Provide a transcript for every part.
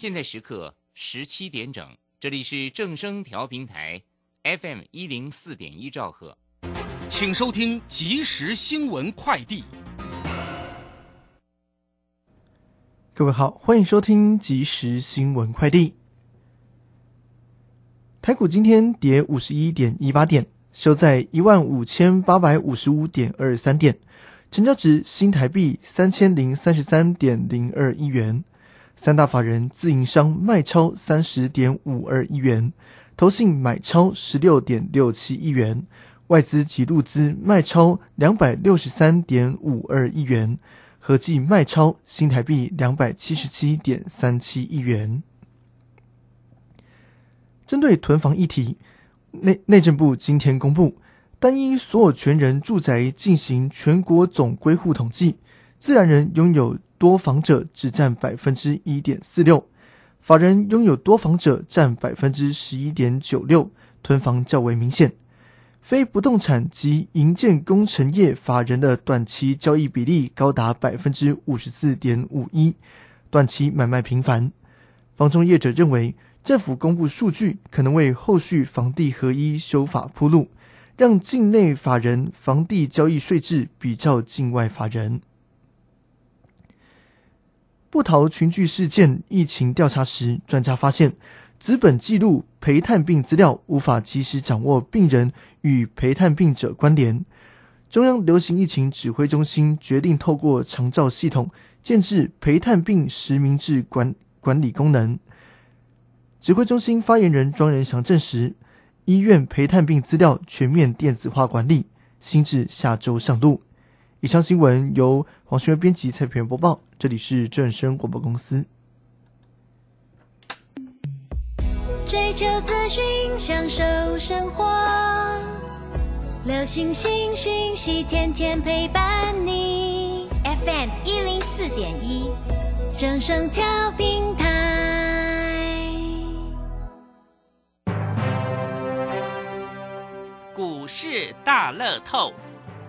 现在时刻十七点整，这里是正声调频台，FM 一零四点一兆赫，请收听即时新闻快递。各位好，欢迎收听即时新闻快递。台股今天跌五十一点一八点，收在一万五千八百五十五点二三点，成交值新台币三千零三十三点零二亿元。三大法人自营商卖超三十点五二亿元，投信买超十六点六七亿元，外资及入资卖超两百六十三点五二亿元。合计卖超新台币两百七十七点三七亿元。针对囤房议题，内内政部今天公布，单一所有权人住宅进行全国总归户统计，自然人拥有多房者只占百分之一点四六，法人拥有多房者占百分之十一点九六，囤房较为明显。非不动产及营建工程业法人的短期交易比例高达百分之五十四点五一，短期买卖频繁。房中业者认为，政府公布数据可能为后续房地合一修法铺路，让境内法人房地交易税制比较境外法人。不逃群聚事件疫情调查时，专家发现。资本记录陪探病资料无法及时掌握病人与陪探病者关联。中央流行疫情指挥中心决定透过长照系统建置陪探病实名制管管理功能。指挥中心发言人庄仁祥证实，医院陪探病资料全面电子化管理，新制下周上路。以上新闻由黄轩编辑蔡平播报，这里是正声广播公司。追求资讯，享受生活。流星星讯息，天天陪伴你。FM 一零四点一，正声调频台。股市大乐透，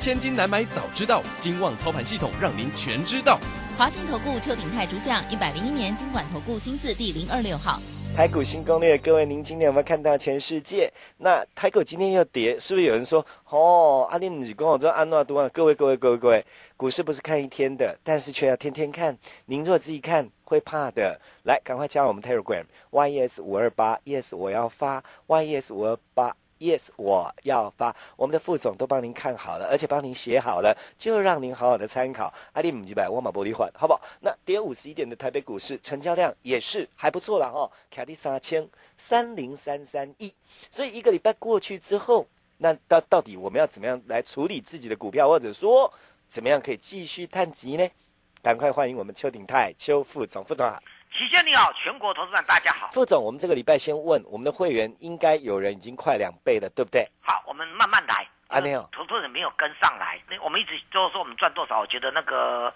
千金难买早知道，金旺操盘系统让您全知道。华信投顾邱鼎泰主讲，一百零一年经管投顾新字第零二六号。台股新攻略，各位，您今天有没有看到全世界？那台股今天又跌，是不是有人说哦？阿林你跟我说安诺多啊？各位，各位，各位，各位，股市不是看一天的，但是却要天天看。您若自己看会怕的。来，赶快加入我们 Telegram YES 五二八 YES 我要发 YES 五二八。Yes，我要发，我们的副总都帮您看好了，而且帮您写好了，就让您好好的参考。阿里姆几百，沃马玻璃换，好不好？那跌五十一点的台北股市成交量也是还不错了哈，卡利三千三零三三亿。所以一个礼拜过去之后，那到到底我们要怎么样来处理自己的股票，或者说怎么样可以继续探级呢？赶快欢迎我们邱鼎泰邱副总，副总好。你好，全国投资人大家好。副总，我们这个礼拜先问我们的会员，应该有人已经快两倍了，对不对？好，我们慢慢来。啊，没有，投资人没有跟上来。那我们一直都说我们赚多少，我觉得那个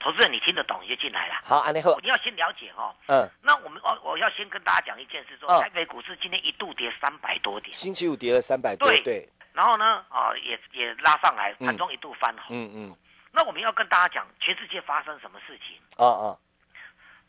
投资人你听得懂，你就进来了。好，安内后，你要先了解哦。嗯。那我们我我要先跟大家讲一件事，说台北股市今天一度跌三百多点，星期五跌了三百多，对。然后呢，啊，也也拉上来，盘中一度翻红。嗯嗯。那我们要跟大家讲，全世界发生什么事情？啊啊。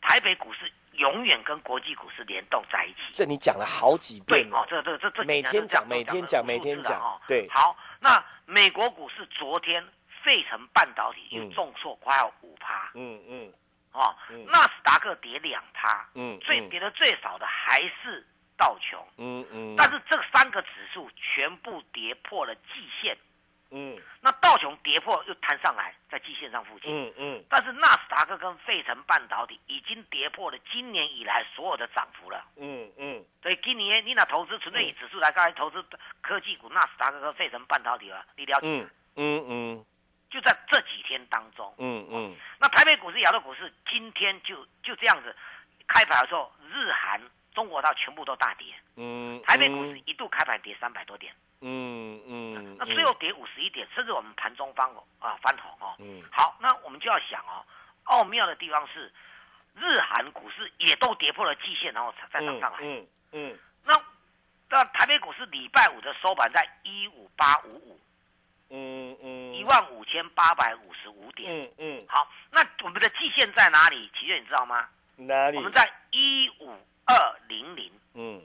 台北股市永远跟国际股市联动在一起。这你讲了好几遍哦，这这这这每天讲，每天讲，每天讲哦。对，好，那美国股市昨天费城半导体又重挫快要五趴。嗯嗯。哦，纳斯达克跌两趴。嗯。最跌的最少的还是道琼，嗯嗯，但是这三个指数全部跌破了季线，嗯。那道琼跌破又弹上来，在季线上附近。嗯嗯。但是纳斯达克跟费城半导体已经跌破了今年以来所有的涨幅了。嗯嗯。所以今年你拿投资纯粹以指数来看，投资科技股纳斯达克跟费城半导体啊，你了解？吗？嗯嗯嗯。就在这几天当中，嗯嗯。那台北股市、亚洲股市今天就就这样子，开盘的时候，日韩、中国它全部都大跌，嗯，台北股市一度开盘跌三百多点，嗯嗯嗯，那最后跌五十一点，甚至我们盘中翻啊翻红哦。嗯好，那我们就要想哦，奥妙的地方是，日韩股市也都跌破了季线，然后才再涨上来。嗯嗯那那台北股市礼拜五的收盘在一五八五五，嗯嗯，一万五千八百五十五点。嗯嗯，好，那我们的季线在哪里？奇岳，你知道吗？哪里？我们在一五二零零，嗯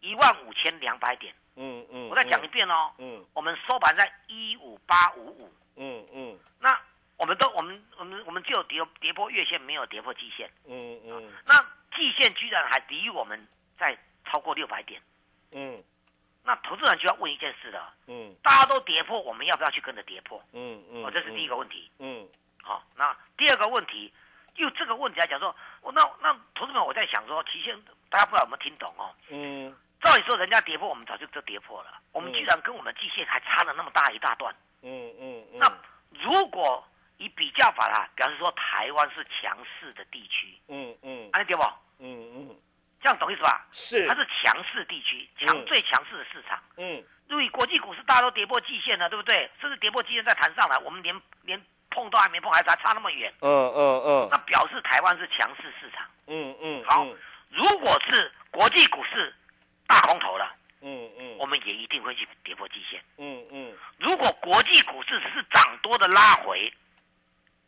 一万五千两百点。嗯嗯，我再讲一遍哦，嗯我们收盘在一五八五五。嗯嗯那我们都我们我们我们只有跌跌破月线，没有跌破季线。嗯嗯那季线居然还低于我们在超过六百点。嗯那投资人就要问一件事了：嗯大家都跌破，我们要不要去跟着跌破？嗯嗯，哦，这是第一个问题。嗯好，那第二个问题，就这个问题来讲说，我那那同志们我在想说，期限大家不知道有没有听懂哦？嗯照理说人家跌破，我们早就都跌破了，我们嗯居然跟我们季线还差了那么大一大段。嗯嗯嗯，那如果以比较法啦，表示说台湾是强势的地区，嗯嗯安利跌不？嗯嗯这样懂意思吧？是它是强势地区，强嗯最强势的市场。嗯因为国际股市大家都跌破季线了，对不对？甚至跌破季线再弹上来，我们连连碰都还没碰，还还差那么远，嗯嗯嗯那表示台湾是强势市场。嗯嗯，好如果是国际股市大空头了，嗯嗯。我们也一定会去跌破季线。嗯嗯。如果国际股市是涨多的拉回，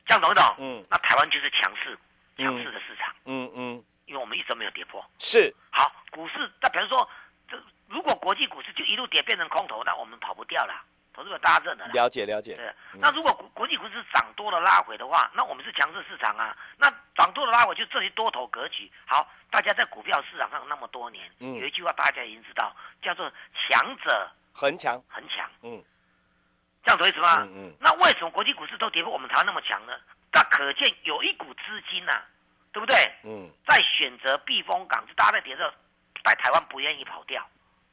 这样懂不懂？嗯。那台湾就是强势强势的市场，嗯嗯，因为我们一直没有跌破。是。好，股市那比如说，这如果国际股市就一路跌变成空头，那我们跑不掉了，投资者大家认了。了解了解，对，那如果国国际股市涨多了拉回的话，那我们是强势市场啊。那涨多了拉回就这些多头格局。好，大家在股票市场上那么多年，嗯有一句话大家已经知道，叫做强者很强，恒强。嗯这样懂意思吗？嗯嗯那为什么国际股市都跌破，我们台湾那么强呢？那可见有一股资金呐、对不对？嗯，在选择避风港，就大家在跌的时候，在台湾不愿意跑掉，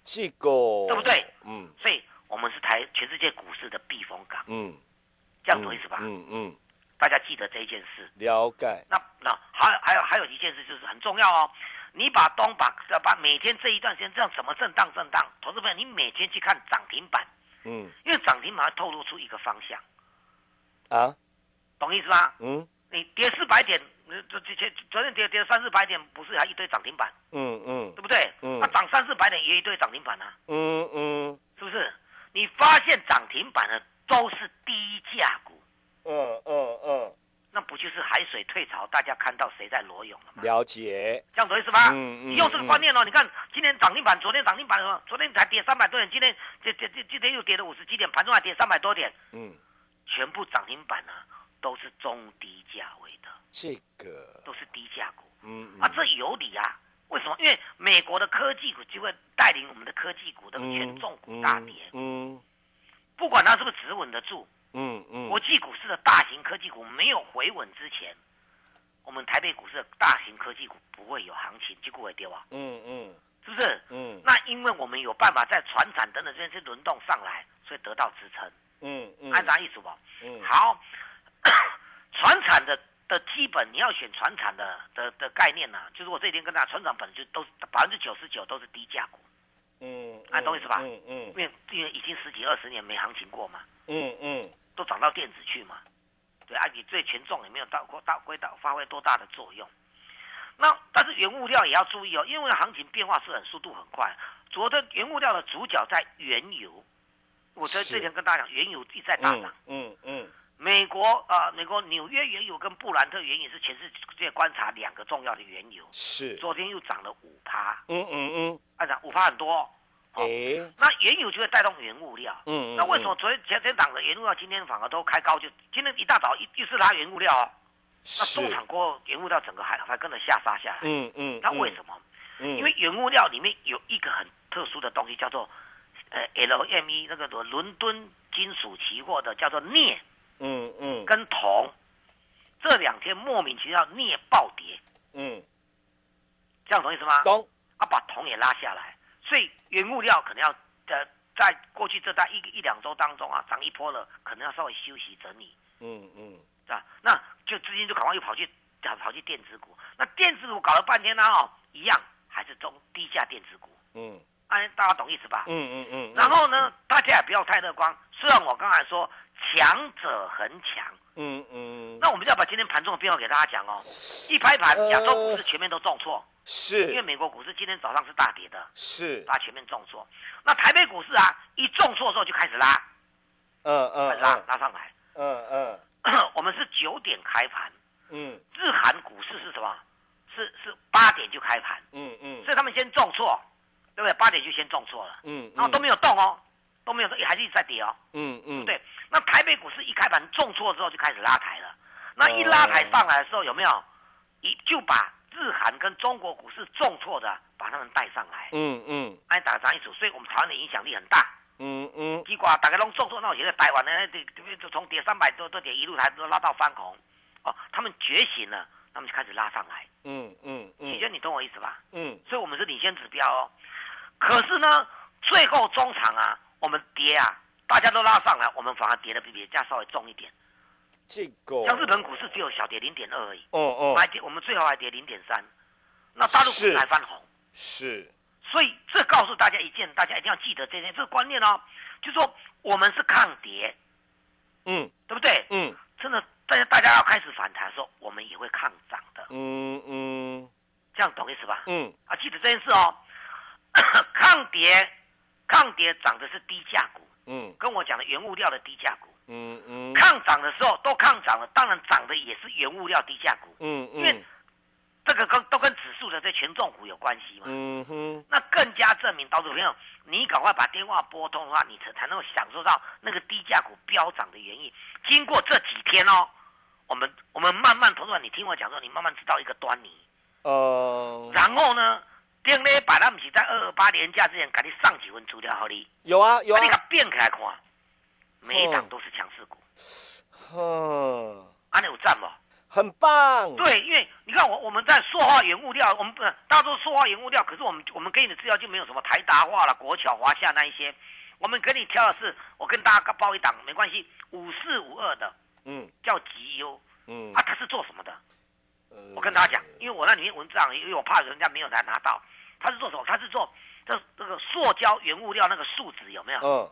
这个对不对？嗯所以我们是台全世界股市的避风港，嗯，这样懂意思吧？嗯嗯，大家记得这一件事。了解，那那还有还有还有一件事就是很重要哦，你把东把把每天这一段时间这样怎么震荡震荡，投资朋友你每天去看涨停板，嗯。因为涨停板会透露出一个方向，啊，懂意思吗？嗯。你跌四百点，呃这这这昨天跌跌三四百点，不是还一堆涨停板，嗯嗯。对不对？嗯。那涨三四百点也一堆涨停板啊，嗯嗯。是不是？你发现涨停板的都是低价股，嗯嗯嗯，那不就是海水退潮，大家看到谁在裸泳了吗？了解，这样懂意思吧？嗯嗯你用这个观念哦，你看今天涨停板，昨天涨停板什么？昨天才跌三百多点，今天这这这今天又跌了五十几点，盘中还跌三百多点，嗯，全部涨停板啊都是中低价位的，这个，都是低价股嗯啊，这有理啊。为什么？因为美国的科技股就会带领我们的科技股的权重股大跌，嗯不管它是不是止稳得住，嗯嗯。国际股市的大型科技股没有回稳之前，我们台北股市的大型科技股不会有行情，结果会跌啊，嗯嗯。是不是？嗯。那因为我们有办法在船产等等这些轮动上来，所以得到支撑，嗯嗯，按照意思吧？嗯。好，船产的的基本你要选船产的的的概念呢、就是我这几天跟大家，船产本身就都是百分之九十九都是低价股，嗯，啊懂意思吧？嗯嗯。因为因为已经十几二十年没行情过嘛，嗯嗯。都涨到电子去嘛，对啊，你最权重也没有到过大归到发挥多大的作用。那但是原物料也要注意哦，因为行情变化是很速度很快。昨天原物料的主角在原油，我在是。之前跟大家讲，原油一直在大涨。嗯嗯美国啊、呃美国纽约原油跟布兰特原油是全世界观察两个重要的原油，是，昨天又涨了五趴，嗯嗯嗯，按涨五趴很多、哦。那原油就会带动原物料。嗯那为什么昨天前天涨的原物料今天反而都开高？就今天一大早一又是拉原物料哦，那是中场过后原物料整个还还跟着下杀下来。嗯嗯，那为什么？嗯因为原物料里面有一个很特殊的东西，叫做呃 LME 那个伦敦金属期货的叫做镍嗯嗯。跟铜，这两天莫名其妙镍暴跌，嗯，这样懂意思吗？懂，啊，把铜也拉下来，所以原物料可能要呃，在过去这大一个一两周当中啊，涨一波了，可能要稍微休息整理，嗯嗯。是吧？那就资金就赶快又跑去跑跑去电子股，那电子股搞了半天呢，哦，一样还是中低价电子股，嗯。哎，大家懂意思吧？嗯嗯嗯，然后呢，大家也不要太乐观，虽然我刚才说强者恒强。嗯嗯，那我们就要把今天盘中的变化给大家讲哦。一拍盘，亚洲股市全面都重挫，因为美国股市今天早上是大跌的，是，大家全面重挫。那台北股市啊，一重挫的时候就开始拉，嗯嗯拉嗯。拉上来。嗯嗯。我们是九点开盘，嗯。日韩股市是什么？是是八点就开盘，嗯嗯。所以他们先重挫，对不对？八点就先重挫了，嗯，然后都没有动哦，都没有说，也还是一直在跌哦。嗯嗯对，那台北股市一开盘重挫之后就开始拉抬了，那一拉抬上来的时候有没有？一就把日韩跟中国股市重挫的把他们带上来，嗯嗯哎打涨一组，所以我们台湾的影响力很大。嗯嗯结果大家拢重挫，那我觉得台湾呢，得就从跌三百多多点一路台都拉到翻红，哦，他们觉醒了，他们就开始拉上来。嗯嗯你觉得你懂我意思吧？嗯所以我们是领先指标哦。可是呢，最后中场啊，我们跌啊，大家都拉上来，我们反而跌的比别家稍微重一点。这个。像日本股市只有小跌零点二而已，哦哦。还跌我们最后还跌零点三，那大陆股市是还翻红。是。所以这告诉大家一件，大家一定要记得这件这个观念哦，就是说我们是抗跌，嗯。对不对？嗯。真的，大家大家要开始反弹的时候，我们也会抗涨的，嗯嗯。这样懂意思吧？嗯。啊，记得这件事哦。抗跌，抗跌涨的是低价股，嗯跟我讲的原物料的低价股。嗯嗯抗涨的时候都抗涨了，当然涨的也是原物料低价股，嗯因为这个跟都跟指数的这权重股有关系嘛。嗯哼那更加证明，到时候朋友，你赶快把电话拨通的话，你才才能够享受到那个低价股飙涨的原因。经过这几天哦，我们我们慢慢投入，你听我讲说，你慢慢知道一个端倪。呃然后呢，顶礼拜咱不是在二二八年假之前，给你上几份资料好你，有啊有啊。把你给变起来看，每一档都是强势股，哼安尼有赞不？很棒。对，因为你看我我们在塑化原物料，我们不是大家都是塑化原物料，可是我们我们给你的资料就没有什么台达化了、国桥、华夏那一些，我们给你挑的是，我跟大家报一档没关系，五四五二的嗯。叫吉优嗯。啊，他是做什么的？我跟大家讲，因为我那里面文章，因为我怕人家没有来拿到，它是做什么？它是做这这个塑胶原物料那个树脂有没有？嗯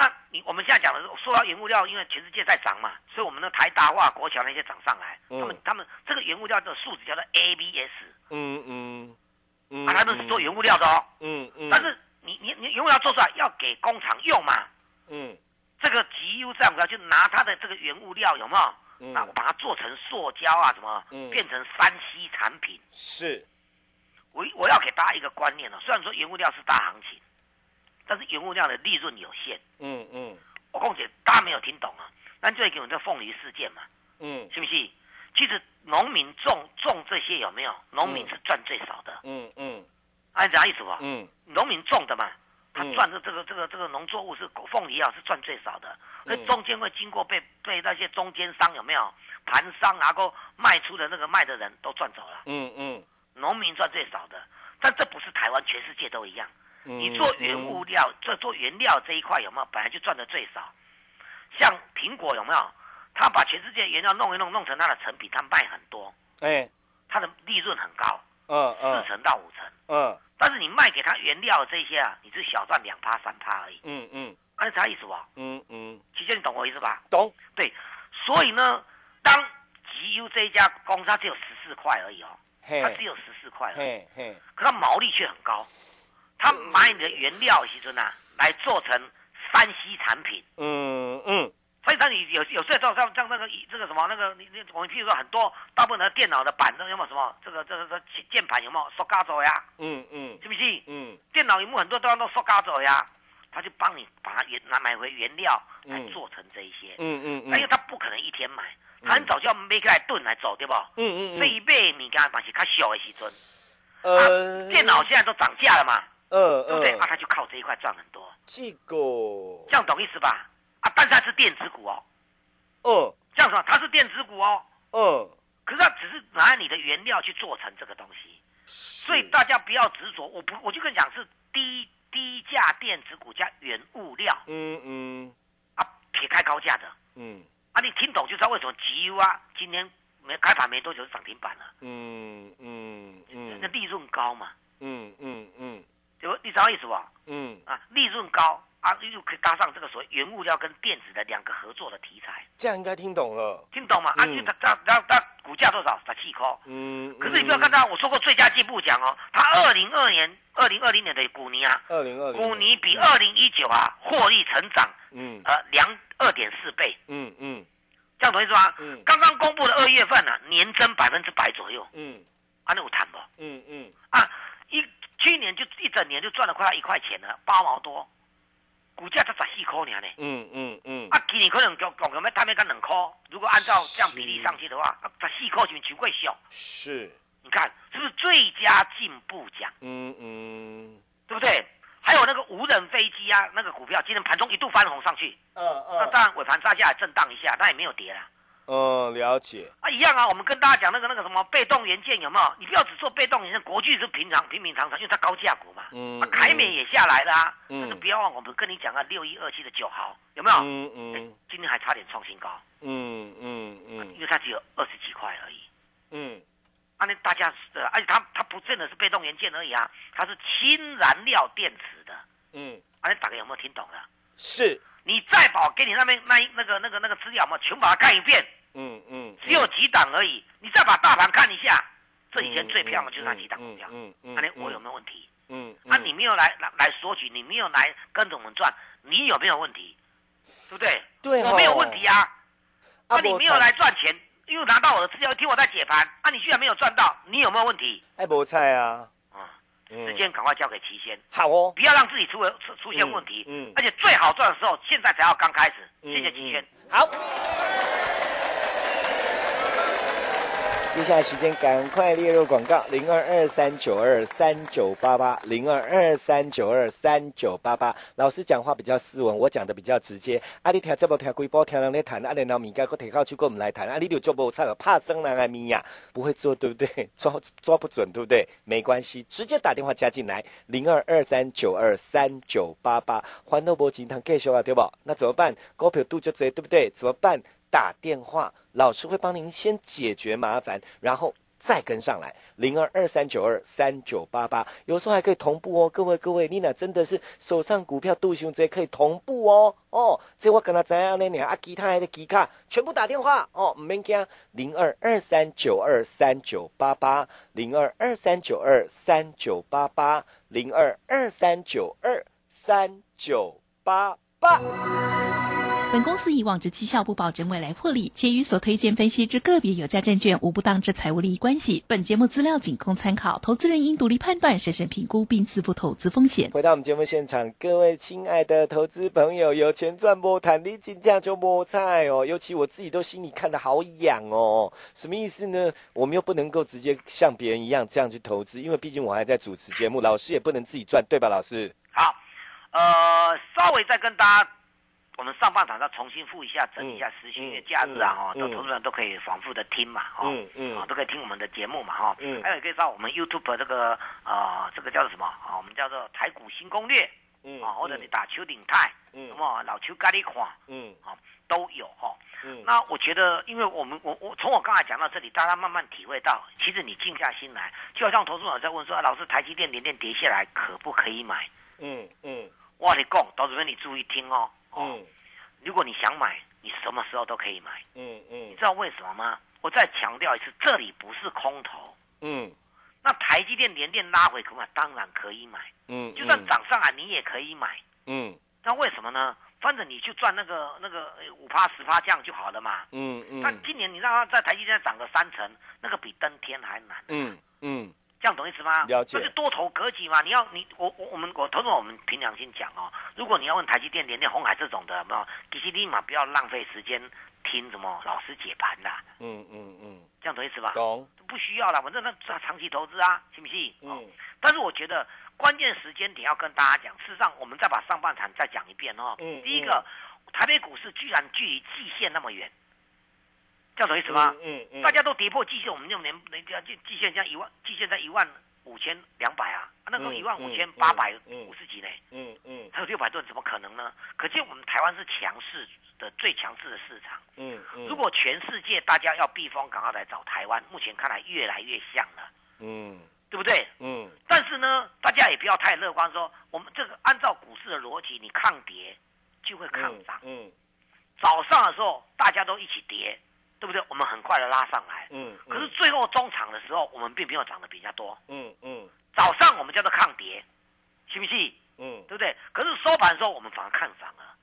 那你我们现在讲的是塑料原物料，因为全世界在涨嘛，所以我们的台达化、国桥那些涨上来，嗯他们他们这个原物料的树脂叫做 ABS，嗯嗯嗯啊，他们是做原物料的哦。嗯嗯但是你你你原物料做出来要给工厂用嘛，嗯这个集优这样子就拿它的这个原物料有没有？嗯那我把它做成塑胶啊什么，嗯变成三 C 产品。是我我要给大家一个观念哦、虽然说原物料是大行情，但是原物料的利润有限。嗯嗯我况且，大家没有听懂啊？那就会给我们这凤梨事件嘛，嗯是不是？其实农民种种这些有没有？农民是赚最少的，嗯嗯按啥意思吧？嗯农民种的嘛，他嗯赚的这个这个这个农作物是凤梨啊，是赚最少的。那嗯中间会经过被被那些中间商有没有盘商，然后卖出的那个卖的人都赚走了，嗯嗯农民赚最少的。但这不是台湾，全世界都一样。嗯，你做原物料，做做原料这一块有没有本来就赚的最少？像苹果有没有？他把全世界原料弄一弄，弄成他的成品，他卖很多，哎他的利润很高，四嗯四成到五成。嗯但是你卖给他原料这些啊，你是小赚两趴三趴而已，嗯嗯按啥意思吧？嗯嗯琪姐，你懂我意思吧？懂对，所以呢，当 GU 这一家公司它只有十四块而已哦，嘿它只有十四块而已，嘿嘿。可它毛利却很高。他买你的原料其实呢，来做成山西产品。嗯嗯。所以当你有有些时候像像那个这个什么那个你你我们譬如说很多大部分的电脑的板凳有没有什么这个这个这个键键盘有没有？塑胶做呀？嗯嗯。是不是？嗯。电脑屏幕很多地方都塑胶做呀，他就帮你把它原拿买回原料来嗯。做成这一些。嗯嗯那因为他不可能一天买，他很早就要买起来炖来走，对不？嗯嗯所以买物件嘛是较俗的时阵，呃。啊，电脑现在都涨价了嘛，嗯对不对？嗯啊，，他就靠这一块赚很多，这个，这样懂意思吧？啊，但是它是电子股哦，嗯。这样说它是电子股哦，嗯，可是它只是拿你的原料去做成这个东西，所以大家不要执着。我不，我就跟你讲是低低价电子股加原物料。嗯嗯。啊，撇开高价的。嗯听懂就知道为什么吉啊今天没开盘没多久就涨停板了，嗯嗯嗯那利润高嘛，嗯嗯嗯有你知道意思吧？嗯，啊，利润高啊，又可以搭上这个所谓原物料跟电子的两个合作的题材，这样应该听懂了。听懂吗？啊，它它它它股价多少？十七块。嗯，可是你不要看到我说过最佳进步奖哦，它二零二年、二零二零年的股尼啊，二零二零，股尼比二零一九啊获利成长嗯呃两二点四倍，嗯样懂意思吗？嗯刚刚公布的二月份呢、啊，年增百分之百左右，嗯啊，那有谈不？嗯嗯啊，一去年就一整年就赚了快要一块钱了，八毛多，股价才十四块呢呢。嗯嗯嗯，啊，今年可能讲讲有没他们干两块，如果按照这样比例上去的话，啊，十四块就球贵小，是，你看是不是最佳进步奖？嗯嗯对不对？还有那个无人飞机啊，那个股票今天盘中一度翻红上去，嗯嗯那当然尾盘杀下来震荡一下，但也没有跌啦。嗯，了解。啊，一样啊，我们跟大家讲那个那个什么被动元件有没有？你不要只做被动元件，国巨是平常平平常常，因为它高价股嘛。嗯啊，凯美也下来了啊。嗯但是不要忘，我们跟你讲啊，六一二七的九豪有没有？嗯哎嗯今天还差点创新高，嗯嗯嗯因嗯为它只有二十几块而已。嗯啊，那大家是，而且它它不真的是被动元件而已啊，它是氢燃料电池的。嗯，啊，你大家有没有听懂了？是，你再把我给你那边那一那个那个那个资料嘛，全把它看一遍，嗯嗯，只有几档而已。你再把大盘看一下，这以前最漂亮的就是那几档股票。嗯嗯，那你我有没有问题？嗯啊，你没有来来来索取，你没有来跟着我们赚，你有没有问题？对不对？对哦我没有问题啊。啊啊，你没有来赚钱，因为拿到我的资料，听我在解盘，啊，你居然没有赚到，你有没有问题？哎菠菜啊，啊，嗯时间赶快交给齐先，好哦，不要让自己出出出现问题。嗯嗯而且最好赚的时候，现在才要刚开始。嗯谢谢齐先。好。接下来时间赶快列入广告，零二二三九二三九八八，零二二三九二三九八八。老师讲话比较斯文，我讲的比较直接。阿，你听这部听规波，听人在谈，阿，然后米家个提靠去跟我们来谈，啊，你就做不差了，怕生人爱咪呀，不会做对不对？抓抓不准对不对？没关系，直接打电话加进来，零二二三九二三九八八。欢乐博金堂继续啊，对不？那怎么办？股票度就贼，对不对？怎么办？打电话，老师会帮您先解决麻烦，然后再跟上来，零二二三九二三九八八，有时候还可以同步哦。各位各位，你那真的是手上股票度熊这可以同步哦。哦，这我跟他怎样呢？你啊，其他的吉卡全部打电话哦，唔免惊，零二二三九二三九八八，零二二三九二三九八八，零二二三九二三九八八。本公司以往之绩效不保证未来获利，且与所推荐分析之个别有价证券无不当之财务利益关系。本节目资料仅供参考，投资人应独立判断、审慎评估并自负投资风险。回到我们节目现场，各位亲爱的投资朋友，有钱赚不谈，你金价就摸菜哦。尤其我自己都心里看得好痒哦。什么意思呢？我们又不能够直接像别人一样这样去投资，因为毕竟我还在主持节目，老师也不能自己赚，对吧？老师？好，呃，稍微再跟大家，我们上半场再重新复一下，整理一下时序，因为假日啊，哈，嗯都投资人都可以反复的听嘛，哈，嗯嗯。啊，都可以听我们的节目嘛，哈，嗯。还有可以到我们 YouTube 这个啊，这个叫做什么？啊？我们叫做台股新攻略，嗯啊，或者你打邱鼎泰，嗯。那么老邱咖喱款，嗯。啊，都有哈。嗯。那我觉得，因为我们我我从我刚才讲到这里，大家慢慢体会到，其实你静下心来，就好像投资者在问说，啊老师，台积电连电跌下来，可不可以买？嗯嗯。我跟你讲，投资人你注意听哦。哦，嗯如果你想买，你什么时候都可以买。嗯嗯你知道为什么吗？我再强调一次，这里不是空头。嗯那台积电连电拉回可不可以？当然可以买，嗯，就算涨上来你也可以买。嗯那为什么呢？反正你就赚那个那个五趴十趴这样就好了嘛。嗯嗯那今年你让它在台积电涨个三成，那个比登天还难。嗯嗯这样懂意思吗？了解这是多头格局嘛？你要你我我我们我投资者我们凭良心讲哦，如果你要问台积电、联电、红海这种的，有没有？其实立马不要浪费时间听什么老师解盘啦，嗯嗯嗯，这样懂意思吧？懂，不需要了，反正那长长期投资啊，信不信？哦嗯但是我觉得关键时间点要跟大家讲，事实上我们再把上半场再讲一遍哦。嗯第一个，台北股市居然距离季线那么远，这样懂意思吗？嗯嗯，大家都跌破季线，我们就连人家季季线这样一万，季线在一万五千两百啊，那时候嗯一万五千八百五十几呢，嗯嗯还有六百吨，怎么可能呢？可见我们台湾是强势的最强势的市场。嗯嗯，如果全世界大家要避风港，要来找台湾，目前看来越来越像了，嗯对不对？嗯但是呢，大家也不要太乐观说我们这个按照股市的逻辑，你抗跌就会抗涨。嗯早上的时候大家都一起跌，对不对？我们很快的拉上来。嗯，可是最后中场的时候，我们并没有涨得比较多。嗯嗯早上我们叫做抗跌，信不信？嗯，对不对？可是收盘的时候，我们反而看涨了，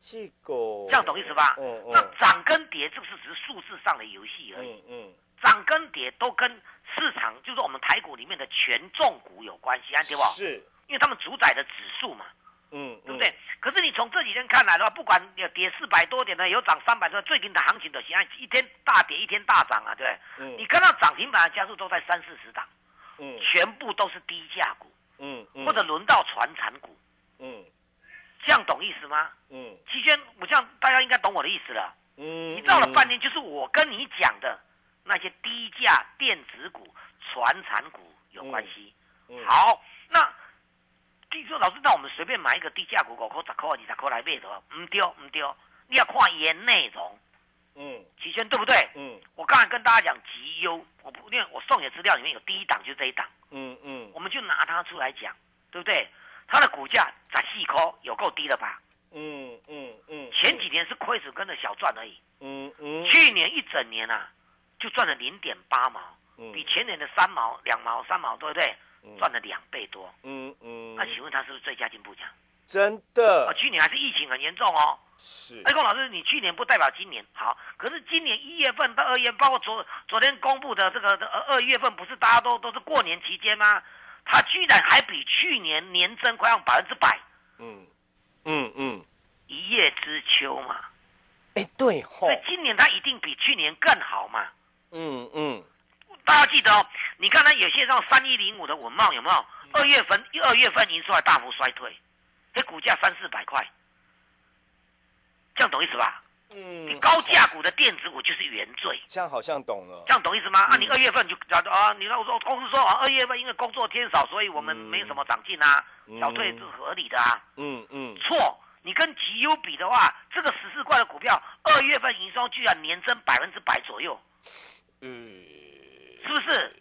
这个这样懂意思吧？嗯那嗯涨跟跌，这个是只是数字上的游戏而已。嗯嗯，涨跟跌都跟市场，就是我们台股里面的权重股有关系，安对不？是，因为他们主宰的指数嘛，嗯对不对？可是你从这几天看来的话，不管有跌四百多点的，有涨三百多，最近的行情都现在一天大跌，一天大涨啊，对对？嗯你看到涨停板的家数都在三四十档，嗯全部都是低价股，嗯嗯，或者轮到传产股，嗯这样懂意思吗？嗯期间，我这样大家应该懂我的意思了。嗯，你到了半年，就是我跟你讲的那些低价电子股、传产股有关系。嗯，好，那听说老师，那我们随便买一个低价股，五块、十块、二十块来买的话，唔丢唔丢，你要看原内容，嗯。期间对不对？嗯。我刚才跟大家讲绩优，我不因为我送你的资料里面有第一档就是这一档，嗯嗯。我们就拿它出来讲，对不对？它的股价在四块，有够低了吧？嗯嗯嗯，前几年是亏损跟着小赚而已，嗯嗯。去年一整年啊，就赚了零点八毛，嗯。比前年的三毛、两毛、三毛，对不对？嗯赚了两倍多。嗯嗯，那请问他是不是最佳进步奖？真啊，的去年还是疫情很严重哦。是哎，龚老师，你去年不代表今年好，可是今年一月份到二月，包括昨昨天公布的这个呃二月份，不是大家都都是过年期间吗？他居然还比去年年增快要百分之百，嗯嗯嗯，一叶知秋嘛。哎对吼所以，今年他一定比去年更好嘛。嗯嗯大家记得哦，你看它有些像三一零五的文茂有没有？二月份二月份营收还大幅衰退，这股价三四百块，这样懂意思吧？你嗯，高价股的电子股就是原罪，这样好像懂了。这，样懂意思吗？啊，你二月份就讲啊，你让我说公司说啊，二月份因为工作天少，所以我们没什么长进啊，嗯。小退是合理的啊。嗯嗯。错，你跟绩优比的话，这个十四块的股票，二月份营收居然年增百分之百左右，嗯，是不是？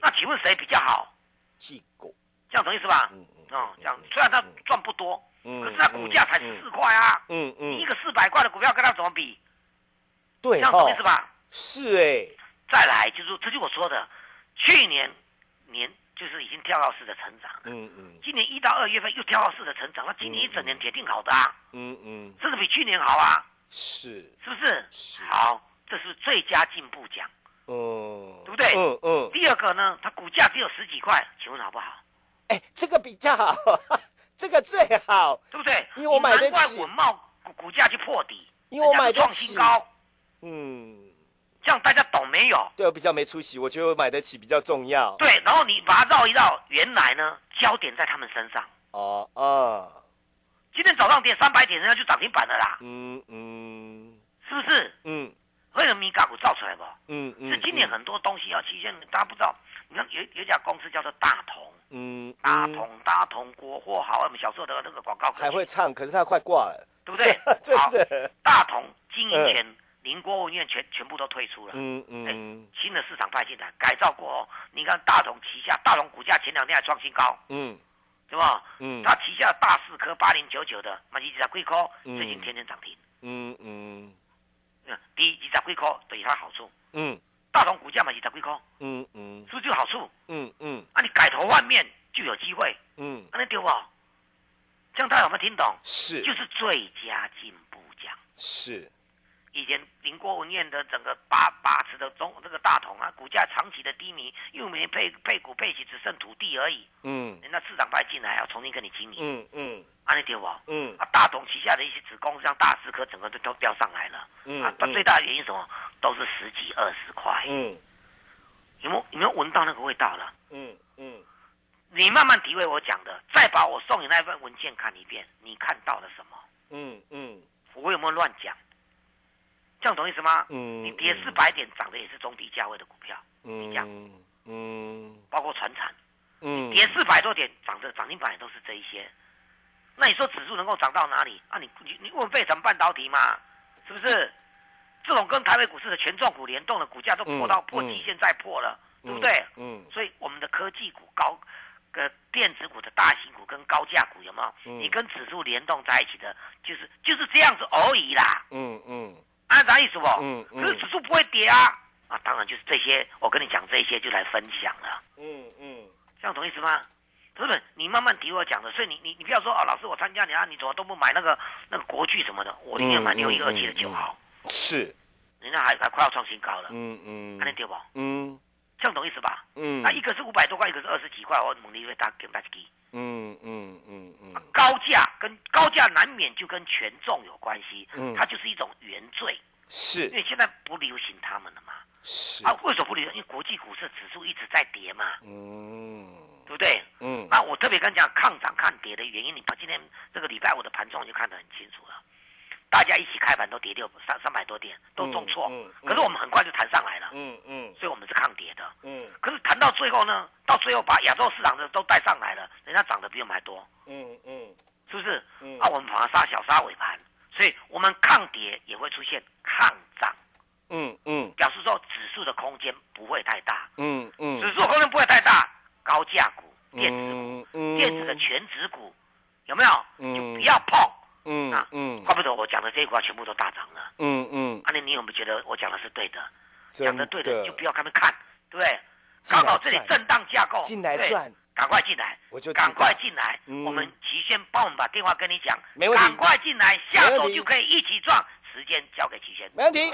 那请问谁比较好？记过，这样懂意思吧？嗯哦，这样虽然它赚不多，嗯可是它股价才十四块啊，嗯嗯，你一个四百块的股票跟它怎么比？对这样懂意思吧？是哎，再来就是，这就我说的，去年年就是已经跳到式的成长，嗯嗯今年一到二月份又跳到式的成长，那今年一整年铁定好的啊，嗯嗯，甚至比去年好啊，是，是不是？是好，这是最佳进步奖。嗯，对嗯嗯，第二个呢，它股价只有十几块，请问好不好？哎，这个比较好，这个最好，对不对？因为我买得你难怪茂股股价就破底，因为我买创新起高，嗯，这样大家懂没有？对我比较没出息，我觉得我买得起比较重要。对，然后你把它绕一绕，原来呢，焦点在他们身上。哦哦，今天早上跌三百点，人家就涨停板了啦，嗯嗯是不是？嗯为什么米嘎股造出来不？嗯嗯，是今年很多东西啊期限，大家不知道。你看有有一家公司叫做大同，嗯嗯大同大同国货好，我们小时候的那个广告还会唱，可是他快挂了，对不对？真好，的。大同经营权，林国文院全全部都退出了。嗯嗯新的市场派进来，改造过后，你看大同旗下，大同股价前两天还创新高，嗯对吧？嗯它旗下大四科八零九九的，那一直在贵科最近天天涨停。嗯嗯嗯，第一二十几块对它好处，嗯大同股价嘛二十几块，嗯嗯是不是就有好处？嗯嗯啊，你改头换面就有机会，嗯，那对不？这样大家有没有听懂？是就是最佳进步奖。是，以前林国文院的整个把把持的中这个大同啊，股价长期的低迷，因为没配配股配息，只剩土地而已。嗯人家市长派进来要重新跟你经营，嗯嗯安利对不？嗯啊，大同旗下的一些子公司，像大思科，整个都都飙上来了。嗯啊，它最大的原因是什么？都是十几二十块。嗯有没有有没有闻到那个味道了？嗯嗯你慢慢体会我讲的，再把我送你那份文件看一遍，你看到了什么？嗯嗯我有没有乱讲？这样懂意思吗？嗯你跌四百点涨的也是中低价位的股票，嗯讲嗯包括船产，嗯跌四百多点涨的涨停板也都是这一些。那你说指数能够涨到哪里？啊你，你你问费城半导体吗？是不是？这种跟台北股市的权重股联动的股价都破到破极限再破了，对不对？嗯所以我们的科技股、高呃电子股的大型股跟高价股有没有？嗯你跟指数联动在一起的，就是就是这样子而已啦。嗯嗯按啥意思不？嗯嗯。可是指数不会跌啊。啊，当然就是这些，我跟你讲这些就来分享了，嗯嗯。这样懂意思吗？不是，你慢慢听我讲的，所以你你你不要说啊，老师我参加你啊，你怎么都不买那个那个国剧什么的，我宁愿买嗯六一二七的九号，是。人家还还快要创新高了，嗯嗯。安利对不？嗯。这样懂意思吧？嗯。那一个是五百多块，一个是二十几块，我猛力会打给大家嗯嗯嗯嗯。高价跟高价难免就跟权重有关系，嗯它就是一种原罪，是因是为现在不流行他们了嘛。是啊，为什么不流行？因为国际股市指数一直在跌嘛，嗯对不对？嗯那我特别跟你讲抗涨抗跌的原因，你把今天这个礼拜五的盘中就看得很清楚了，大家一起开盘都跌六三三百多点，都重挫，嗯嗯可是我们很快就弹上来了，嗯嗯所以我们是抗跌的。嗯可是谈到最后呢，到最后把亚洲市场的都带上来了，人家涨得比我们还多，嗯嗯是不是？嗯啊，我们反而杀小杀尾盘，所以我们抗跌也会出现抗涨，嗯嗯表示说指数的空间不会太大，嗯嗯指数的空间不会太大，高价股、电子股、嗯电子的全指股有没有？嗯就不要碰。嗯啊嗯怪不得我讲的这一股啊全部都大涨了。嗯嗯，啊，那你有没有觉得我讲的是对的？真讲的对的就不要他们看，对不对？刚好这里震荡架构，对进来赚，赶快进来，我就赶快进来。嗯我们齐轩帮我们把电话跟你讲，没问题赶快进来，下没问题手就可以一起赚。时间交给齐轩。没问题。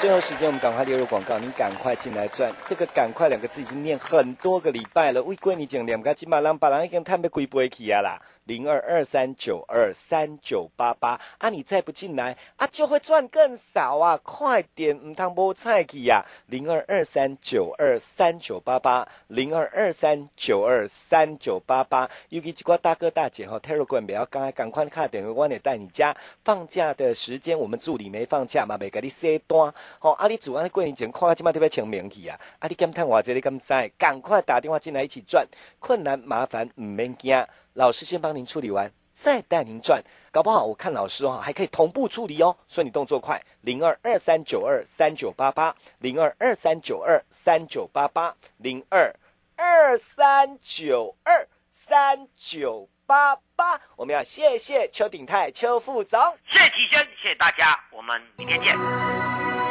最后时间，我们赶快列入广告，您赶快进来赚。这个“赶快”两个字已经念很多个礼拜了。未过你讲两个金马郎，把人已经探被归不去啊啦！零二二三九二三九八八啊，你再不进来啊，就会赚更少啊！快点，唔通无菜去呀！零二二三九二三九八八，零二二三九二三九八八。尤其这个大哥大姐哈 t e r r 不要赶快赶快卡电话，我得带你家。放假的时间，我们助理没放假嘛，没给你写单。哦，啊，你主安过年前看今麦特别请名去啊！啊，你敢探我这里敢知？赶快打电话进来一起赚，困难麻烦唔免惊，老师先帮您处理完，再带您赚。搞不好我看老师哦，还可以同步处理哦，所以你动作快，零二二三九二三九八八，零二二三九二三九八八，零二二三九二三九八八。我们要谢谢邱鼎泰邱副总。谢谢齐轩，谢谢大家，我们明天见。